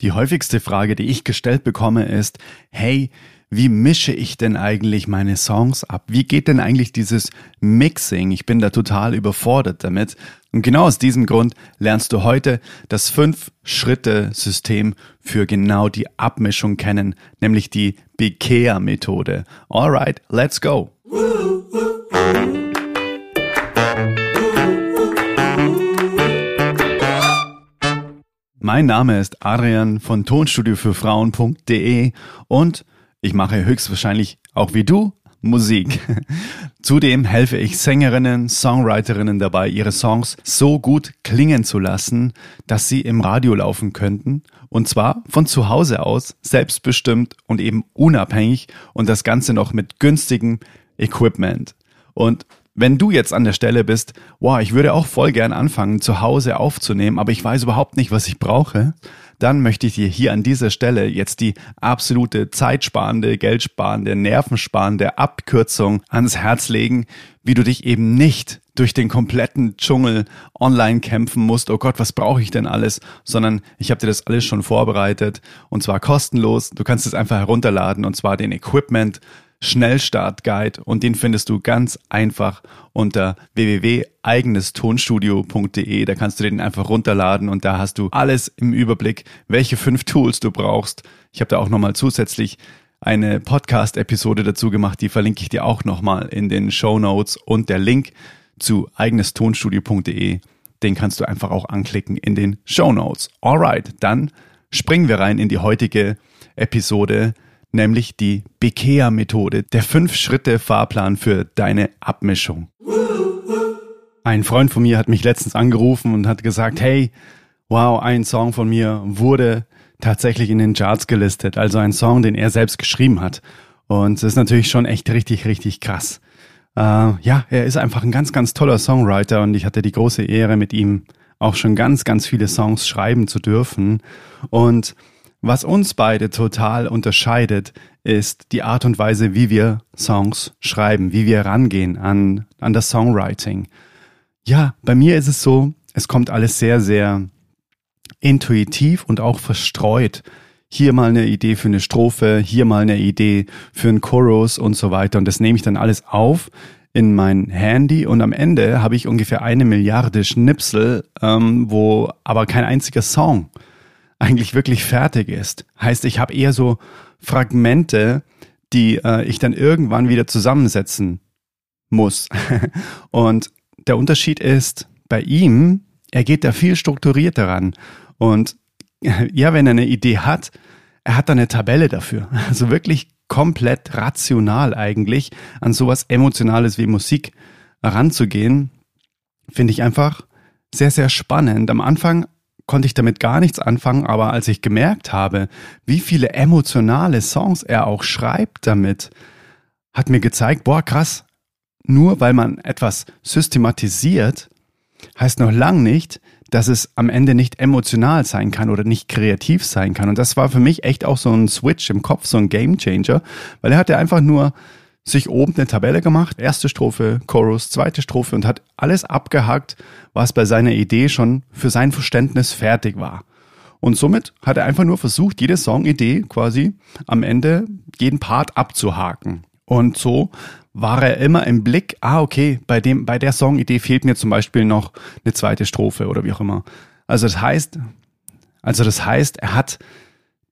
Die häufigste Frage, die ich gestellt bekomme, ist, hey, wie mische ich denn eigentlich meine Songs ab? Wie geht denn eigentlich dieses Mixing? Ich bin da total überfordert damit. Und genau aus diesem Grund lernst du heute das Fünf-Schritte-System für genau die Abmischung kennen, nämlich die Bikea-Methode. Alright, let's go! Mein Name ist Adrian von Tonstudio für Frauen.de und ich mache höchstwahrscheinlich auch wie du Musik. Zudem helfe ich Sängerinnen, Songwriterinnen dabei, ihre Songs so gut klingen zu lassen, dass sie im Radio laufen könnten. Und zwar von zu Hause aus, selbstbestimmt und eben unabhängig und das Ganze noch mit günstigem Equipment. Und wenn du jetzt an der Stelle bist, wow, ich würde auch voll gern anfangen, zu Hause aufzunehmen, aber ich weiß überhaupt nicht, was ich brauche, dann möchte ich dir hier an dieser Stelle jetzt die absolute zeitsparende, geldsparende, nervensparende Abkürzung ans Herz legen, wie du dich eben nicht durch den kompletten Dschungel online kämpfen musst, oh Gott, was brauche ich denn alles, sondern ich habe dir das alles schon vorbereitet und zwar kostenlos. Du kannst es einfach herunterladen und zwar den Equipment Schnellstart-Guide und den findest du ganz einfach unter www.eigenestonstudio.de. Da kannst du den einfach runterladen und da hast du alles im Überblick, welche fünf Tools du brauchst. Ich habe da auch nochmal zusätzlich eine Podcast-Episode dazu gemacht, die verlinke ich dir auch nochmal in den Show Notes und der Link zu eigenestonstudio.de, den kannst du einfach auch anklicken in den Show Notes. Alright, dann springen wir rein in die heutige Episode nämlich die Bekea-Methode, der Fünf-Schritte-Fahrplan für deine Abmischung. Ein Freund von mir hat mich letztens angerufen und hat gesagt, hey, wow, ein Song von mir wurde tatsächlich in den Charts gelistet, also ein Song, den er selbst geschrieben hat. Und es ist natürlich schon echt richtig, richtig krass. Äh, ja, er ist einfach ein ganz, ganz toller Songwriter und ich hatte die große Ehre, mit ihm auch schon ganz, ganz viele Songs schreiben zu dürfen. Und was uns beide total unterscheidet, ist die Art und Weise, wie wir Songs schreiben, wie wir rangehen an, an das Songwriting. Ja, bei mir ist es so, es kommt alles sehr, sehr intuitiv und auch verstreut. Hier mal eine Idee für eine Strophe, hier mal eine Idee für einen Chorus und so weiter. Und das nehme ich dann alles auf in mein Handy und am Ende habe ich ungefähr eine Milliarde Schnipsel, ähm, wo aber kein einziger Song eigentlich wirklich fertig ist. Heißt, ich habe eher so Fragmente, die äh, ich dann irgendwann wieder zusammensetzen muss. und der Unterschied ist, bei ihm, er geht da viel strukturierter ran. Und ja, wenn er eine Idee hat, er hat da eine Tabelle dafür. Also wirklich komplett rational eigentlich an sowas Emotionales wie Musik ranzugehen, finde ich einfach sehr, sehr spannend. Am Anfang konnte ich damit gar nichts anfangen, aber als ich gemerkt habe, wie viele emotionale Songs er auch schreibt damit, hat mir gezeigt, boah, krass, nur weil man etwas systematisiert, heißt noch lang nicht, dass es am Ende nicht emotional sein kann oder nicht kreativ sein kann. Und das war für mich echt auch so ein Switch im Kopf, so ein Game Changer, weil er hatte einfach nur sich oben eine Tabelle gemacht, erste Strophe, Chorus, zweite Strophe und hat alles abgehakt, was bei seiner Idee schon für sein Verständnis fertig war. Und somit hat er einfach nur versucht, jede Songidee quasi am Ende jeden Part abzuhaken. Und so war er immer im Blick, ah, okay, bei dem, bei der Songidee fehlt mir zum Beispiel noch eine zweite Strophe oder wie auch immer. Also das heißt, also das heißt, er hat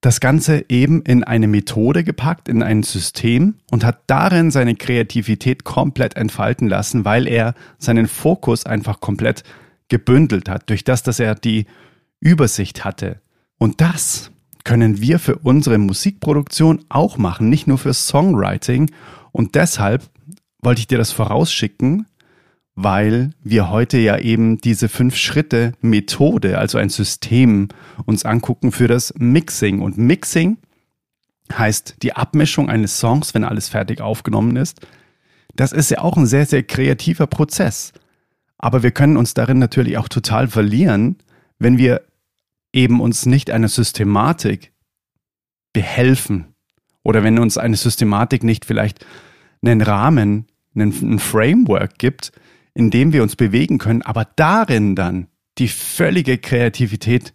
das Ganze eben in eine Methode gepackt, in ein System und hat darin seine Kreativität komplett entfalten lassen, weil er seinen Fokus einfach komplett gebündelt hat, durch das, dass er die Übersicht hatte. Und das können wir für unsere Musikproduktion auch machen, nicht nur für Songwriting. Und deshalb wollte ich dir das vorausschicken, weil wir heute ja eben diese Fünf-Schritte-Methode, also ein System, uns angucken für das Mixing. Und Mixing heißt die Abmischung eines Songs, wenn alles fertig aufgenommen ist. Das ist ja auch ein sehr, sehr kreativer Prozess. Aber wir können uns darin natürlich auch total verlieren, wenn wir eben uns nicht einer Systematik behelfen oder wenn uns eine Systematik nicht vielleicht einen Rahmen, einen, Framework gibt, in dem wir uns bewegen können, aber darin dann die völlige Kreativität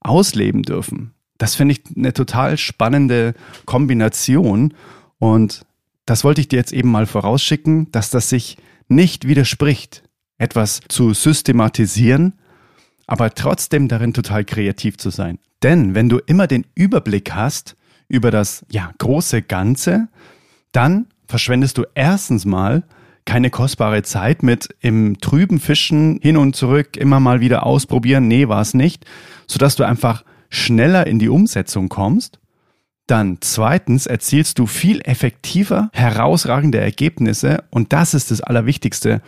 ausleben dürfen. Das finde ich eine total spannende Kombination und das wollte ich dir jetzt eben mal vorausschicken, dass das sich nicht widerspricht, etwas zu systematisieren, aber trotzdem darin total kreativ zu sein. Denn wenn du immer den Überblick hast über das ja, große Ganze, dann verschwendest du erstens mal keine kostbare Zeit mit im trüben Fischen hin und zurück, immer mal wieder ausprobieren, nee, war es nicht, sodass du einfach schneller in die Umsetzung kommst. Dann zweitens erzielst du viel effektiver herausragende Ergebnisse und das ist das Allerwichtigste,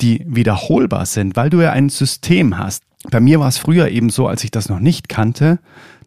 die wiederholbar sind, weil du ja ein System hast. Bei mir war es früher eben so, als ich das noch nicht kannte,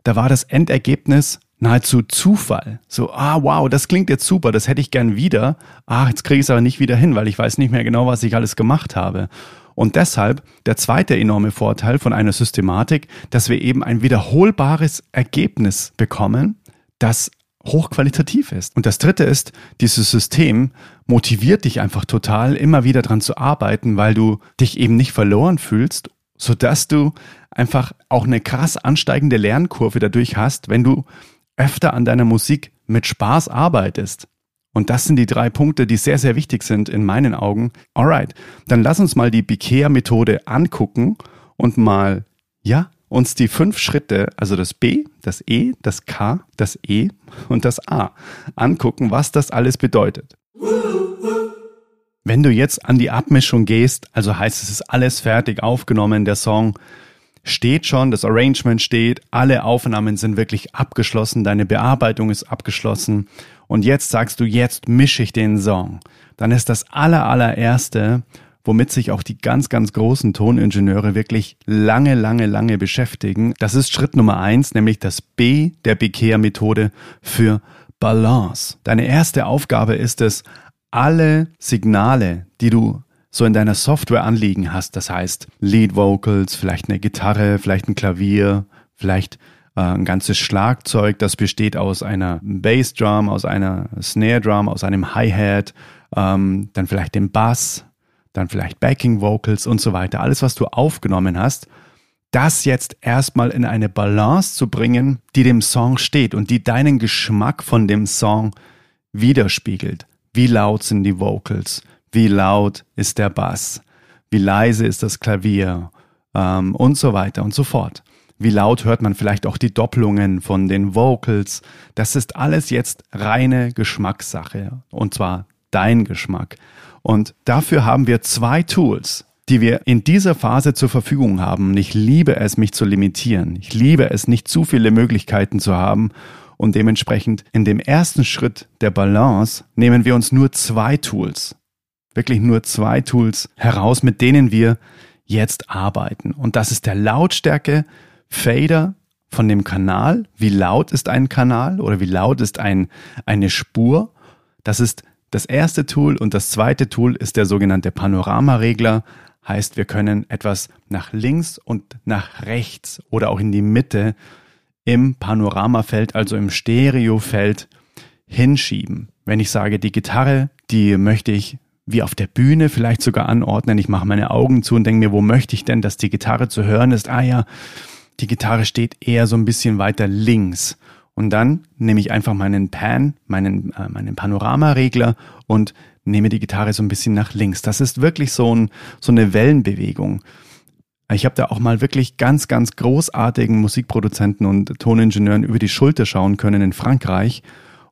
da war das Endergebnis nahezu Zufall. So, ah, wow, das klingt jetzt super, das hätte ich gern wieder. Ah, jetzt kriege ich es aber nicht wieder hin, weil ich weiß nicht mehr genau, was ich alles gemacht habe. Und deshalb der zweite enorme Vorteil von einer Systematik, dass wir eben ein wiederholbares Ergebnis bekommen, das hochqualitativ ist. Und das dritte ist, dieses System motiviert dich einfach total, immer wieder dran zu arbeiten, weil du dich eben nicht verloren fühlst, sodass du einfach auch eine krass ansteigende Lernkurve dadurch hast, wenn du öfter an deiner Musik mit Spaß arbeitest. Und das sind die drei Punkte, die sehr, sehr wichtig sind in meinen Augen. Alright, dann lass uns mal die Bikea-Methode angucken und mal, ja, uns die fünf Schritte, also das B, das E, das K, das E und das A angucken, was das alles bedeutet. Wenn du jetzt an die Abmischung gehst, also heißt es ist alles fertig aufgenommen, der Song steht schon, das Arrangement steht, alle Aufnahmen sind wirklich abgeschlossen, deine Bearbeitung ist abgeschlossen und jetzt sagst du, jetzt mische ich den Song. Dann ist das aller, allererste, womit sich auch die ganz, ganz großen Toningenieure wirklich lange, lange, lange beschäftigen. Das ist Schritt Nummer eins, nämlich das B der Bekehr-Methode für Balance. Deine erste Aufgabe ist es, alle Signale, die du so in deiner Software anliegen hast. Das heißt Lead Vocals, vielleicht eine Gitarre, vielleicht ein Klavier, vielleicht äh, ein ganzes Schlagzeug, das besteht aus einer Bassdrum, aus einer Snare Drum, aus einem Hi-Hat, ähm, dann vielleicht dem Bass, dann vielleicht Backing Vocals und so weiter. Alles, was du aufgenommen hast, das jetzt erstmal in eine Balance zu bringen, die dem Song steht und die deinen Geschmack von dem Song widerspiegelt. Wie laut sind die Vocals? Wie laut ist der Bass, wie leise ist das Klavier ähm, und so weiter und so fort. Wie laut hört man vielleicht auch die Doppelungen von den Vocals. Das ist alles jetzt reine Geschmackssache und zwar dein Geschmack. Und dafür haben wir zwei Tools, die wir in dieser Phase zur Verfügung haben. Ich liebe es, mich zu limitieren. Ich liebe es, nicht zu viele Möglichkeiten zu haben. Und dementsprechend in dem ersten Schritt der Balance nehmen wir uns nur zwei Tools wirklich nur zwei Tools heraus, mit denen wir jetzt arbeiten. Und das ist der Lautstärke Fader von dem Kanal. Wie laut ist ein Kanal oder wie laut ist ein, eine Spur? Das ist das erste Tool und das zweite Tool ist der sogenannte Panoramaregler. Heißt, wir können etwas nach links und nach rechts oder auch in die Mitte im Panoramafeld, also im Stereofeld hinschieben. Wenn ich sage, die Gitarre, die möchte ich wie auf der Bühne vielleicht sogar anordnen. Ich mache meine Augen zu und denke mir, wo möchte ich denn, dass die Gitarre zu hören ist? Ah ja, die Gitarre steht eher so ein bisschen weiter links. Und dann nehme ich einfach meinen Pan, meinen, äh, meinen Panoramaregler und nehme die Gitarre so ein bisschen nach links. Das ist wirklich so, ein, so eine Wellenbewegung. Ich habe da auch mal wirklich ganz, ganz großartigen Musikproduzenten und Toningenieuren über die Schulter schauen können in Frankreich.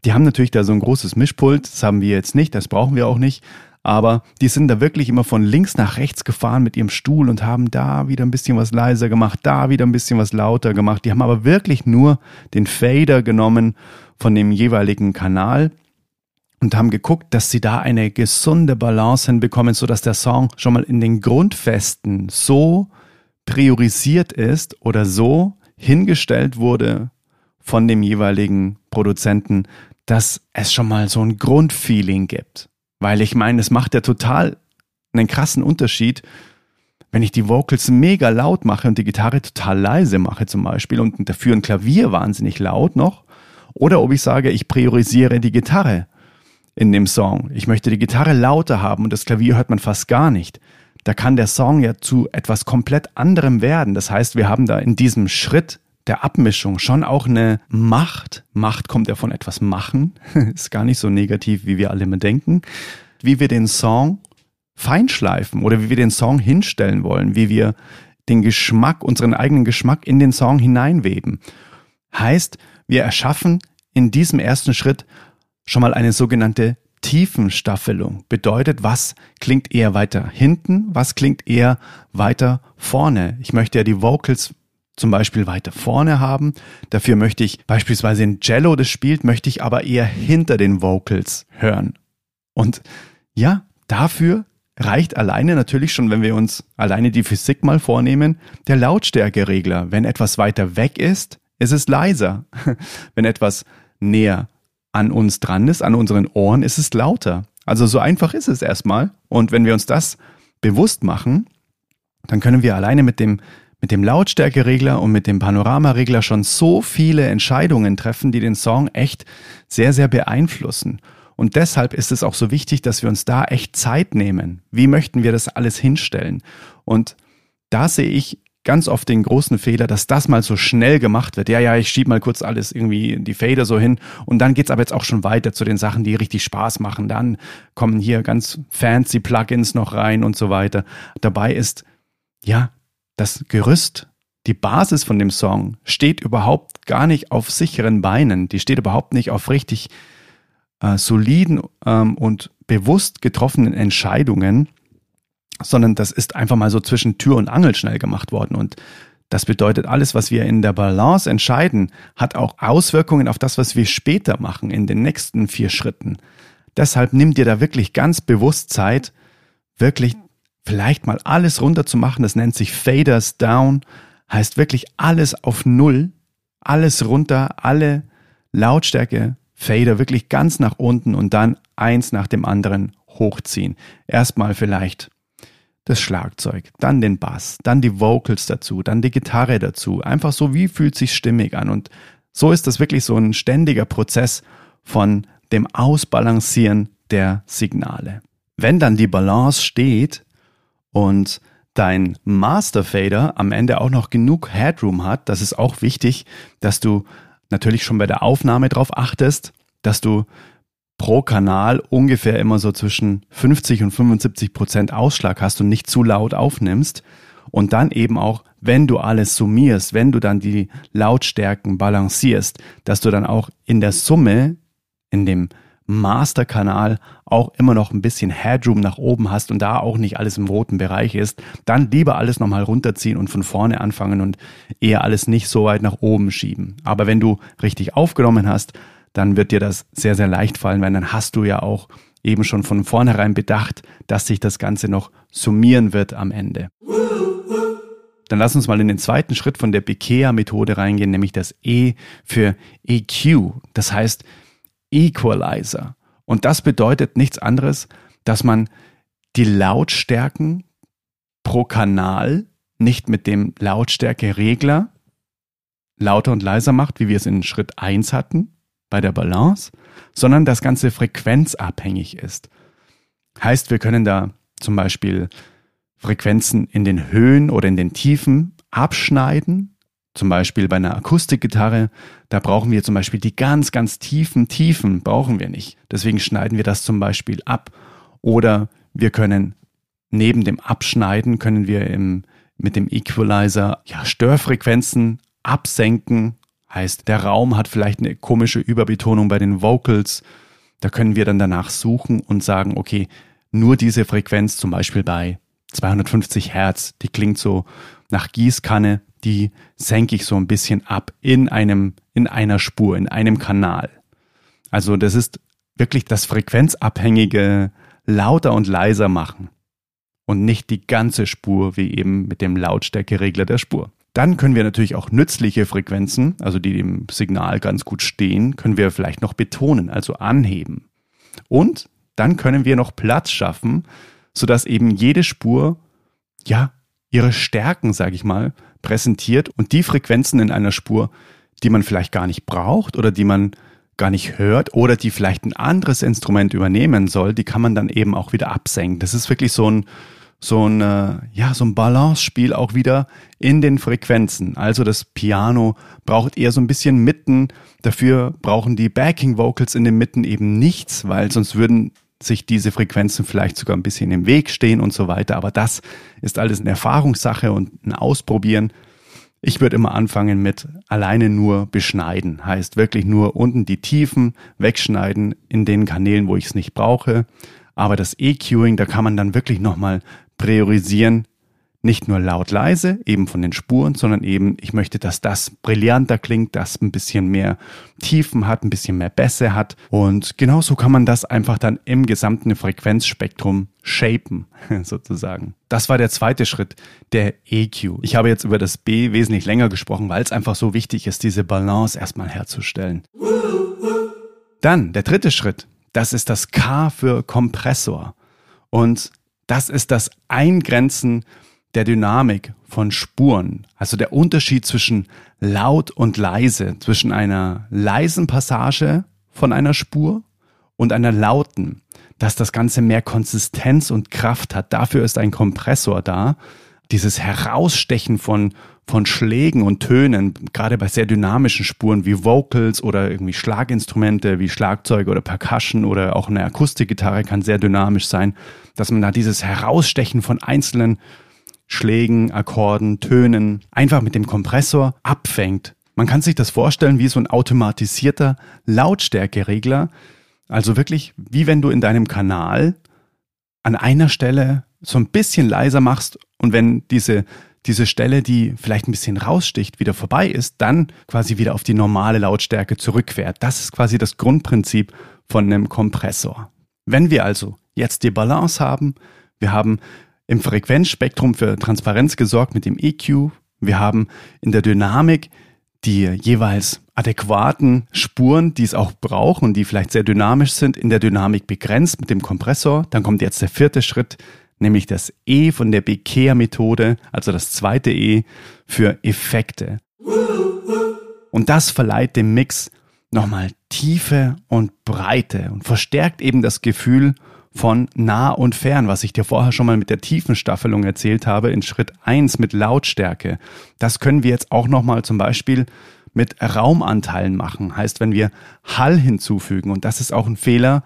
Die haben natürlich da so ein großes Mischpult, das haben wir jetzt nicht, das brauchen wir auch nicht aber die sind da wirklich immer von links nach rechts gefahren mit ihrem Stuhl und haben da wieder ein bisschen was leiser gemacht, da wieder ein bisschen was lauter gemacht. Die haben aber wirklich nur den Fader genommen von dem jeweiligen Kanal und haben geguckt, dass sie da eine gesunde Balance hinbekommen, so dass der Song schon mal in den Grundfesten so priorisiert ist oder so hingestellt wurde von dem jeweiligen Produzenten, dass es schon mal so ein Grundfeeling gibt. Weil ich meine, es macht ja total einen krassen Unterschied, wenn ich die Vocals mega laut mache und die Gitarre total leise mache zum Beispiel und dafür ein Klavier wahnsinnig laut noch. Oder ob ich sage, ich priorisiere die Gitarre in dem Song. Ich möchte die Gitarre lauter haben und das Klavier hört man fast gar nicht. Da kann der Song ja zu etwas komplett anderem werden. Das heißt, wir haben da in diesem Schritt der Abmischung schon auch eine Macht. Macht kommt ja von etwas machen. Ist gar nicht so negativ, wie wir alle immer denken. Wie wir den Song feinschleifen oder wie wir den Song hinstellen wollen, wie wir den Geschmack, unseren eigenen Geschmack in den Song hineinweben. Heißt, wir erschaffen in diesem ersten Schritt schon mal eine sogenannte Tiefenstaffelung. Bedeutet, was klingt eher weiter hinten, was klingt eher weiter vorne. Ich möchte ja die Vocals zum Beispiel weiter vorne haben. Dafür möchte ich beispielsweise ein Cello, das spielt, möchte ich aber eher hinter den Vocals hören. Und ja, dafür reicht alleine natürlich schon, wenn wir uns alleine die Physik mal vornehmen, der Lautstärkeregler. Wenn etwas weiter weg ist, ist es leiser. Wenn etwas näher an uns dran ist, an unseren Ohren, ist es lauter. Also so einfach ist es erstmal. Und wenn wir uns das bewusst machen, dann können wir alleine mit dem, mit dem Lautstärkeregler und mit dem Panoramaregler schon so viele Entscheidungen treffen, die den Song echt sehr, sehr beeinflussen. Und deshalb ist es auch so wichtig, dass wir uns da echt Zeit nehmen. Wie möchten wir das alles hinstellen? Und da sehe ich ganz oft den großen Fehler, dass das mal so schnell gemacht wird. Ja, ja, ich schiebe mal kurz alles irgendwie die Fader so hin und dann geht's aber jetzt auch schon weiter zu den Sachen, die richtig Spaß machen. Dann kommen hier ganz fancy Plugins noch rein und so weiter. Dabei ist, ja, das Gerüst, die Basis von dem Song steht überhaupt gar nicht auf sicheren Beinen. Die steht überhaupt nicht auf richtig äh, soliden ähm, und bewusst getroffenen Entscheidungen, sondern das ist einfach mal so zwischen Tür und Angel schnell gemacht worden. Und das bedeutet, alles, was wir in der Balance entscheiden, hat auch Auswirkungen auf das, was wir später machen, in den nächsten vier Schritten. Deshalb nimm dir da wirklich ganz bewusst Zeit, wirklich vielleicht mal alles runterzumachen. Das nennt sich Faders Down, heißt wirklich alles auf Null, alles runter, alle Lautstärke Fader wirklich ganz nach unten und dann eins nach dem anderen hochziehen. Erstmal vielleicht das Schlagzeug, dann den Bass, dann die Vocals dazu, dann die Gitarre dazu. Einfach so, wie fühlt sich stimmig an? Und so ist das wirklich so ein ständiger Prozess von dem Ausbalancieren der Signale. Wenn dann die Balance steht und dein Master Fader am Ende auch noch genug Headroom hat, das ist auch wichtig, dass du natürlich schon bei der Aufnahme darauf achtest, dass du pro Kanal ungefähr immer so zwischen 50 und 75 Prozent Ausschlag hast und nicht zu laut aufnimmst. Und dann eben auch, wenn du alles summierst, wenn du dann die Lautstärken balancierst, dass du dann auch in der Summe, in dem Masterkanal auch immer noch ein bisschen Headroom nach oben hast und da auch nicht alles im roten Bereich ist, dann lieber alles nochmal runterziehen und von vorne anfangen und eher alles nicht so weit nach oben schieben. Aber wenn du richtig aufgenommen hast, dann wird dir das sehr, sehr leicht fallen, weil dann hast du ja auch eben schon von vornherein bedacht, dass sich das Ganze noch summieren wird am Ende. Dann lass uns mal in den zweiten Schritt von der Bikea-Methode reingehen, nämlich das E für EQ. Das heißt, Equalizer. Und das bedeutet nichts anderes, dass man die Lautstärken pro Kanal nicht mit dem Lautstärkeregler lauter und leiser macht, wie wir es in Schritt 1 hatten bei der Balance, sondern das Ganze frequenzabhängig ist. Heißt, wir können da zum Beispiel Frequenzen in den Höhen oder in den Tiefen abschneiden zum Beispiel bei einer Akustikgitarre, da brauchen wir zum Beispiel die ganz, ganz tiefen Tiefen, brauchen wir nicht. Deswegen schneiden wir das zum Beispiel ab. Oder wir können neben dem Abschneiden, können wir im, mit dem Equalizer ja, Störfrequenzen absenken. Heißt, der Raum hat vielleicht eine komische Überbetonung bei den Vocals. Da können wir dann danach suchen und sagen, okay, nur diese Frequenz, zum Beispiel bei 250 Hertz, die klingt so nach Gießkanne, die senke ich so ein bisschen ab in einem, in einer Spur, in einem Kanal. Also das ist wirklich das frequenzabhängige lauter und leiser machen und nicht die ganze Spur wie eben mit dem Lautstärkeregler der Spur. Dann können wir natürlich auch nützliche Frequenzen, also die dem Signal ganz gut stehen, können wir vielleicht noch betonen, also anheben. Und dann können wir noch Platz schaffen, sodass eben jede Spur ja ihre Stärken, sage ich mal, präsentiert und die Frequenzen in einer Spur, die man vielleicht gar nicht braucht oder die man gar nicht hört oder die vielleicht ein anderes Instrument übernehmen soll, die kann man dann eben auch wieder absenken. Das ist wirklich so ein so ein, äh, ja, so ein Balance-Spiel auch wieder in den Frequenzen. Also das Piano braucht eher so ein bisschen Mitten. Dafür brauchen die Backing Vocals in den Mitten eben nichts, weil sonst würden sich diese Frequenzen vielleicht sogar ein bisschen im Weg stehen und so weiter. Aber das ist alles eine Erfahrungssache und ein Ausprobieren. Ich würde immer anfangen mit alleine nur beschneiden. Heißt wirklich nur unten die Tiefen wegschneiden in den Kanälen, wo ich es nicht brauche. Aber das EQing, da kann man dann wirklich nochmal priorisieren, nicht nur laut leise, eben von den Spuren, sondern eben, ich möchte, dass das brillanter klingt, das ein bisschen mehr Tiefen hat, ein bisschen mehr Bässe hat. Und genauso kann man das einfach dann im gesamten Frequenzspektrum shapen, sozusagen. Das war der zweite Schritt, der EQ. Ich habe jetzt über das B wesentlich länger gesprochen, weil es einfach so wichtig ist, diese Balance erstmal herzustellen. Dann der dritte Schritt, das ist das K für Kompressor. Und das ist das Eingrenzen der Dynamik von Spuren, also der Unterschied zwischen laut und leise, zwischen einer leisen Passage von einer Spur und einer lauten, dass das Ganze mehr Konsistenz und Kraft hat. Dafür ist ein Kompressor da. Dieses Herausstechen von, von Schlägen und Tönen, gerade bei sehr dynamischen Spuren wie Vocals oder irgendwie Schlaginstrumente wie Schlagzeuge oder Percussion oder auch eine Akustikgitarre kann sehr dynamisch sein, dass man da dieses Herausstechen von einzelnen Schlägen, Akkorden, Tönen einfach mit dem Kompressor abfängt. Man kann sich das vorstellen wie so ein automatisierter Lautstärkeregler. Also wirklich wie wenn du in deinem Kanal an einer Stelle so ein bisschen leiser machst und wenn diese diese Stelle, die vielleicht ein bisschen raussticht, wieder vorbei ist, dann quasi wieder auf die normale Lautstärke zurückfährt. Das ist quasi das Grundprinzip von einem Kompressor. Wenn wir also jetzt die Balance haben, wir haben im Frequenzspektrum für Transparenz gesorgt mit dem EQ. Wir haben in der Dynamik die jeweils adäquaten Spuren, die es auch braucht und die vielleicht sehr dynamisch sind, in der Dynamik begrenzt mit dem Kompressor. Dann kommt jetzt der vierte Schritt, nämlich das E von der Bekehr-Methode, also das zweite E für Effekte. Und das verleiht dem Mix nochmal Tiefe und Breite und verstärkt eben das Gefühl von nah und fern, was ich dir vorher schon mal mit der Tiefenstaffelung erzählt habe, in Schritt eins mit Lautstärke. Das können wir jetzt auch nochmal zum Beispiel mit Raumanteilen machen. Heißt, wenn wir Hall hinzufügen, und das ist auch ein Fehler,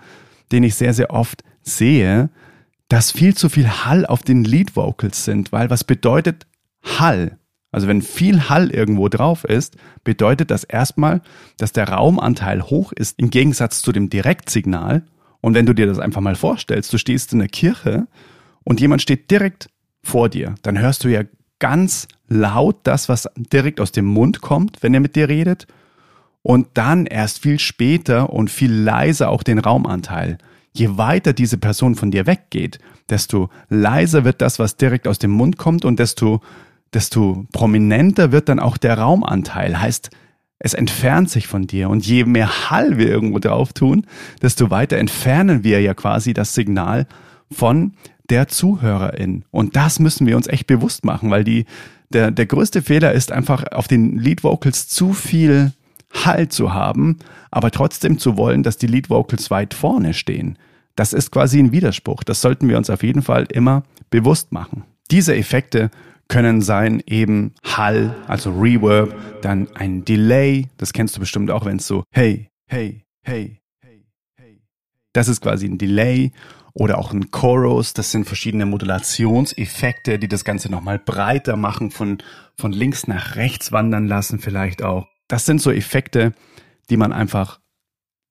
den ich sehr, sehr oft sehe, dass viel zu viel Hall auf den Lead Vocals sind, weil was bedeutet Hall? Also wenn viel Hall irgendwo drauf ist, bedeutet das erstmal, dass der Raumanteil hoch ist im Gegensatz zu dem Direktsignal und wenn du dir das einfach mal vorstellst, du stehst in der Kirche und jemand steht direkt vor dir, dann hörst du ja ganz laut das, was direkt aus dem Mund kommt, wenn er mit dir redet. Und dann erst viel später und viel leiser auch den Raumanteil. Je weiter diese Person von dir weggeht, desto leiser wird das, was direkt aus dem Mund kommt und desto, desto prominenter wird dann auch der Raumanteil. Heißt, es entfernt sich von dir. Und je mehr Hall wir irgendwo drauf tun, desto weiter entfernen wir ja quasi das Signal von der Zuhörerin. Und das müssen wir uns echt bewusst machen, weil die, der, der größte Fehler ist einfach auf den Lead Vocals zu viel Hall zu haben, aber trotzdem zu wollen, dass die Lead Vocals weit vorne stehen. Das ist quasi ein Widerspruch. Das sollten wir uns auf jeden Fall immer bewusst machen. Diese Effekte können sein eben Hall, also Reverb, dann ein Delay, das kennst du bestimmt auch, wenn es so hey, hey, hey, hey, hey. Das ist quasi ein Delay oder auch ein Chorus, das sind verschiedene Modulationseffekte, die das Ganze nochmal breiter machen, von, von links nach rechts wandern lassen vielleicht auch. Das sind so Effekte, die man einfach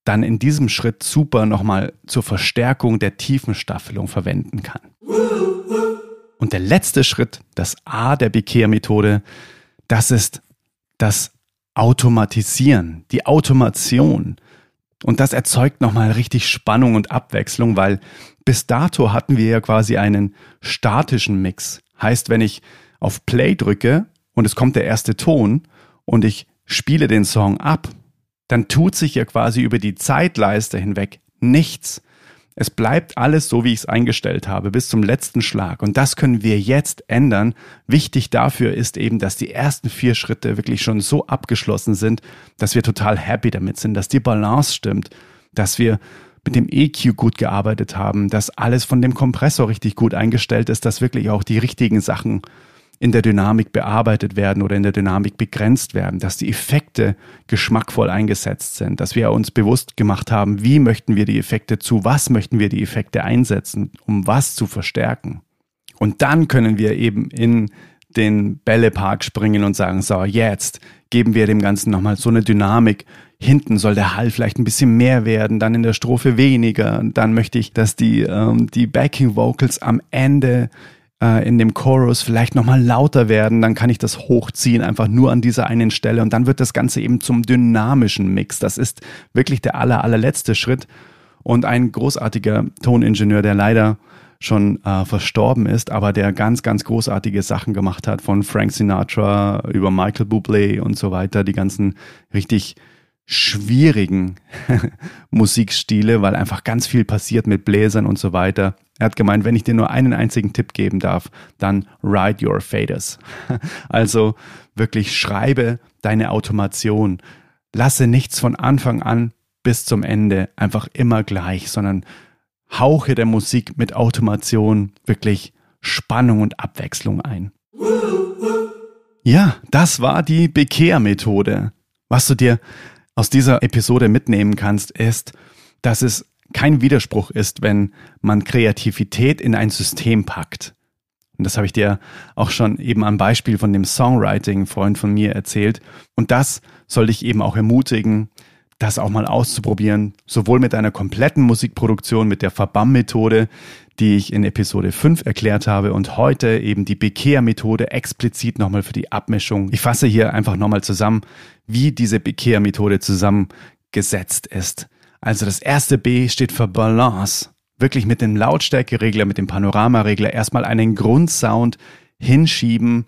dann in diesem Schritt super nochmal zur Verstärkung der Tiefenstaffelung verwenden kann. Und der letzte Schritt, das A der Bekehr-Methode, das ist das Automatisieren, die Automation. Und das erzeugt nochmal richtig Spannung und Abwechslung, weil bis dato hatten wir ja quasi einen statischen Mix. Heißt, wenn ich auf Play drücke und es kommt der erste Ton und ich spiele den Song ab, dann tut sich ja quasi über die Zeitleiste hinweg nichts. Es bleibt alles so, wie ich es eingestellt habe, bis zum letzten Schlag. Und das können wir jetzt ändern. Wichtig dafür ist eben, dass die ersten vier Schritte wirklich schon so abgeschlossen sind, dass wir total happy damit sind, dass die Balance stimmt, dass wir mit dem EQ gut gearbeitet haben, dass alles von dem Kompressor richtig gut eingestellt ist, dass wirklich auch die richtigen Sachen in der Dynamik bearbeitet werden oder in der Dynamik begrenzt werden, dass die Effekte geschmackvoll eingesetzt sind, dass wir uns bewusst gemacht haben, wie möchten wir die Effekte zu was möchten wir die Effekte einsetzen, um was zu verstärken. Und dann können wir eben in den Bällepark springen und sagen, so, jetzt geben wir dem Ganzen nochmal so eine Dynamik. Hinten soll der Hall vielleicht ein bisschen mehr werden, dann in der Strophe weniger. Und dann möchte ich, dass die, ähm, die Backing Vocals am Ende äh, in dem Chorus vielleicht nochmal lauter werden, dann kann ich das hochziehen, einfach nur an dieser einen Stelle und dann wird das Ganze eben zum dynamischen Mix. Das ist wirklich der aller, allerletzte Schritt und ein großartiger Toningenieur, der leider schon äh, verstorben ist, aber der ganz, ganz großartige Sachen gemacht hat, von Frank Sinatra über Michael Bublé und so weiter, die ganzen richtig schwierigen Musikstile, weil einfach ganz viel passiert mit Bläsern und so weiter. Er hat gemeint, wenn ich dir nur einen einzigen Tipp geben darf, dann write your faders. Also wirklich schreibe deine Automation. Lasse nichts von Anfang an bis zum Ende einfach immer gleich, sondern hauche der Musik mit Automation wirklich Spannung und Abwechslung ein. Ja, das war die Bekehr-Methode. Was du dir aus dieser Episode mitnehmen kannst, ist, dass es kein Widerspruch ist, wenn man Kreativität in ein System packt. Und das habe ich dir auch schon eben am Beispiel von dem Songwriting-Freund von mir erzählt. Und das soll dich eben auch ermutigen, das auch mal auszuprobieren, sowohl mit einer kompletten Musikproduktion, mit der Verbam-Methode, die ich in Episode 5 erklärt habe und heute eben die Bekehr-Methode explizit nochmal für die Abmischung. Ich fasse hier einfach nochmal zusammen, wie diese Bekehr-Methode zusammengesetzt ist. Also das erste B steht für Balance. Wirklich mit dem Lautstärkeregler, mit dem Panoramaregler erstmal einen Grundsound hinschieben,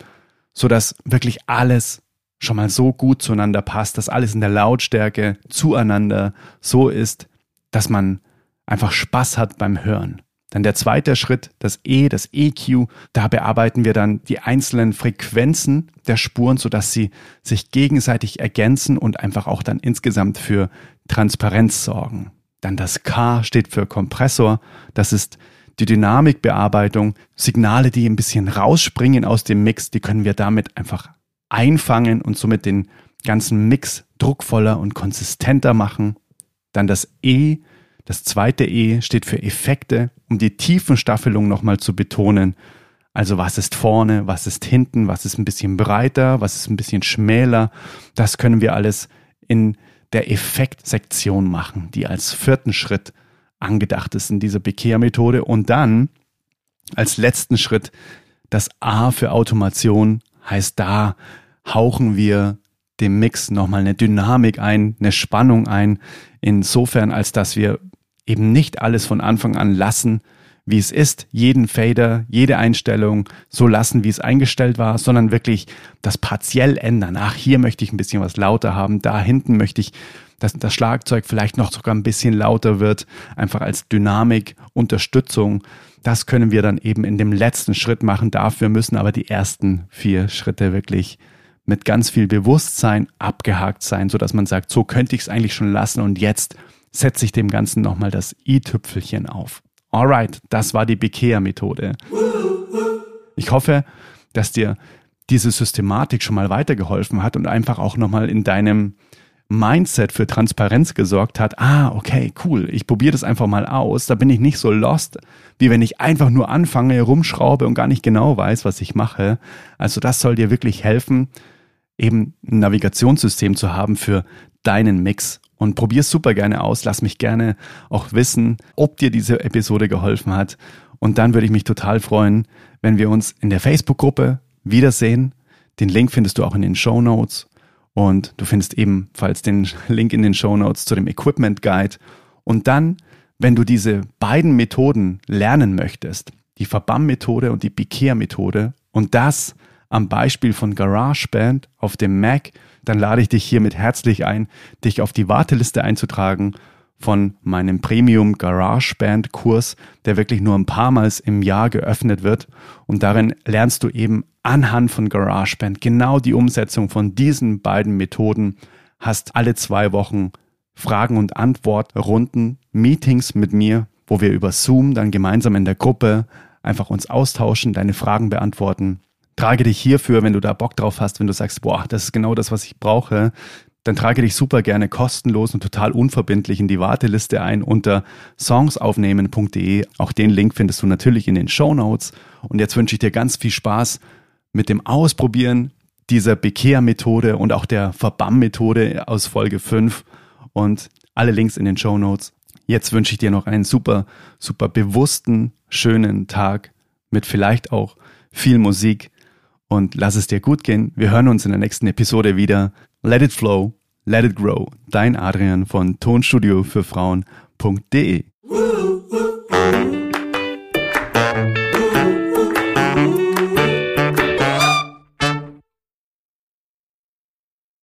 sodass wirklich alles schon mal so gut zueinander passt, dass alles in der Lautstärke zueinander so ist, dass man einfach Spaß hat beim Hören. Dann der zweite Schritt, das E, das EQ, da bearbeiten wir dann die einzelnen Frequenzen der Spuren, sodass sie sich gegenseitig ergänzen und einfach auch dann insgesamt für Transparenz sorgen. Dann das K steht für Kompressor, das ist die Dynamikbearbeitung, Signale, die ein bisschen rausspringen aus dem Mix, die können wir damit einfach einfangen und somit den ganzen Mix druckvoller und konsistenter machen. Dann das E, das zweite E steht für Effekte, um die Tiefenstaffelung nochmal zu betonen. Also was ist vorne, was ist hinten, was ist ein bisschen breiter, was ist ein bisschen schmäler. Das können wir alles in der Effektsektion machen, die als vierten Schritt angedacht ist in dieser Bekehr-Methode. Und dann als letzten Schritt das A für Automation heißt, da hauchen wir dem Mix nochmal eine Dynamik ein, eine Spannung ein, insofern als dass wir eben nicht alles von Anfang an lassen, wie es ist, jeden Fader, jede Einstellung so lassen, wie es eingestellt war, sondern wirklich das partiell ändern. Ach, hier möchte ich ein bisschen was lauter haben, da hinten möchte ich, dass das Schlagzeug vielleicht noch sogar ein bisschen lauter wird, einfach als Dynamik, Unterstützung. Das können wir dann eben in dem letzten Schritt machen. Dafür müssen aber die ersten vier Schritte wirklich mit ganz viel Bewusstsein abgehakt sein, so dass man sagt, so könnte ich es eigentlich schon lassen und jetzt setze ich dem Ganzen nochmal das i-Tüpfelchen auf. Alright, das war die Bekehr-Methode. Ich hoffe, dass dir diese Systematik schon mal weitergeholfen hat und einfach auch nochmal in deinem Mindset für Transparenz gesorgt hat. Ah, okay, cool. Ich probiere das einfach mal aus. Da bin ich nicht so lost, wie wenn ich einfach nur anfange, rumschraube und gar nicht genau weiß, was ich mache. Also das soll dir wirklich helfen, eben ein Navigationssystem zu haben für deinen Mix und probier es super gerne aus. Lass mich gerne auch wissen, ob dir diese Episode geholfen hat. Und dann würde ich mich total freuen, wenn wir uns in der Facebook-Gruppe wiedersehen. Den Link findest du auch in den Show Notes. Und du findest ebenfalls den Link in den Show Notes zu dem Equipment Guide. Und dann, wenn du diese beiden Methoden lernen möchtest, die Verbam-Methode und die Bekehr-Methode, und das am Beispiel von GarageBand auf dem Mac, dann lade ich dich hiermit herzlich ein, dich auf die Warteliste einzutragen von meinem Premium GarageBand Kurs, der wirklich nur ein paar Mal im Jahr geöffnet wird. Und darin lernst du eben anhand von GarageBand genau die Umsetzung von diesen beiden Methoden, hast alle zwei Wochen Fragen- und Antwortrunden, Meetings mit mir, wo wir über Zoom dann gemeinsam in der Gruppe einfach uns austauschen, deine Fragen beantworten. Trage dich hierfür, wenn du da Bock drauf hast, wenn du sagst, boah, das ist genau das, was ich brauche, dann trage dich super gerne kostenlos und total unverbindlich in die Warteliste ein unter songsaufnehmen.de. Auch den Link findest du natürlich in den Show Notes. Und jetzt wünsche ich dir ganz viel Spaß mit dem Ausprobieren dieser Bekehr-Methode und auch der Verbamm-Methode aus Folge 5 und alle Links in den Show Notes. Jetzt wünsche ich dir noch einen super, super bewussten, schönen Tag mit vielleicht auch viel Musik und lass es dir gut gehen. Wir hören uns in der nächsten Episode wieder. Let it flow, let it grow. Dein Adrian von Tonstudio für Frauen.de.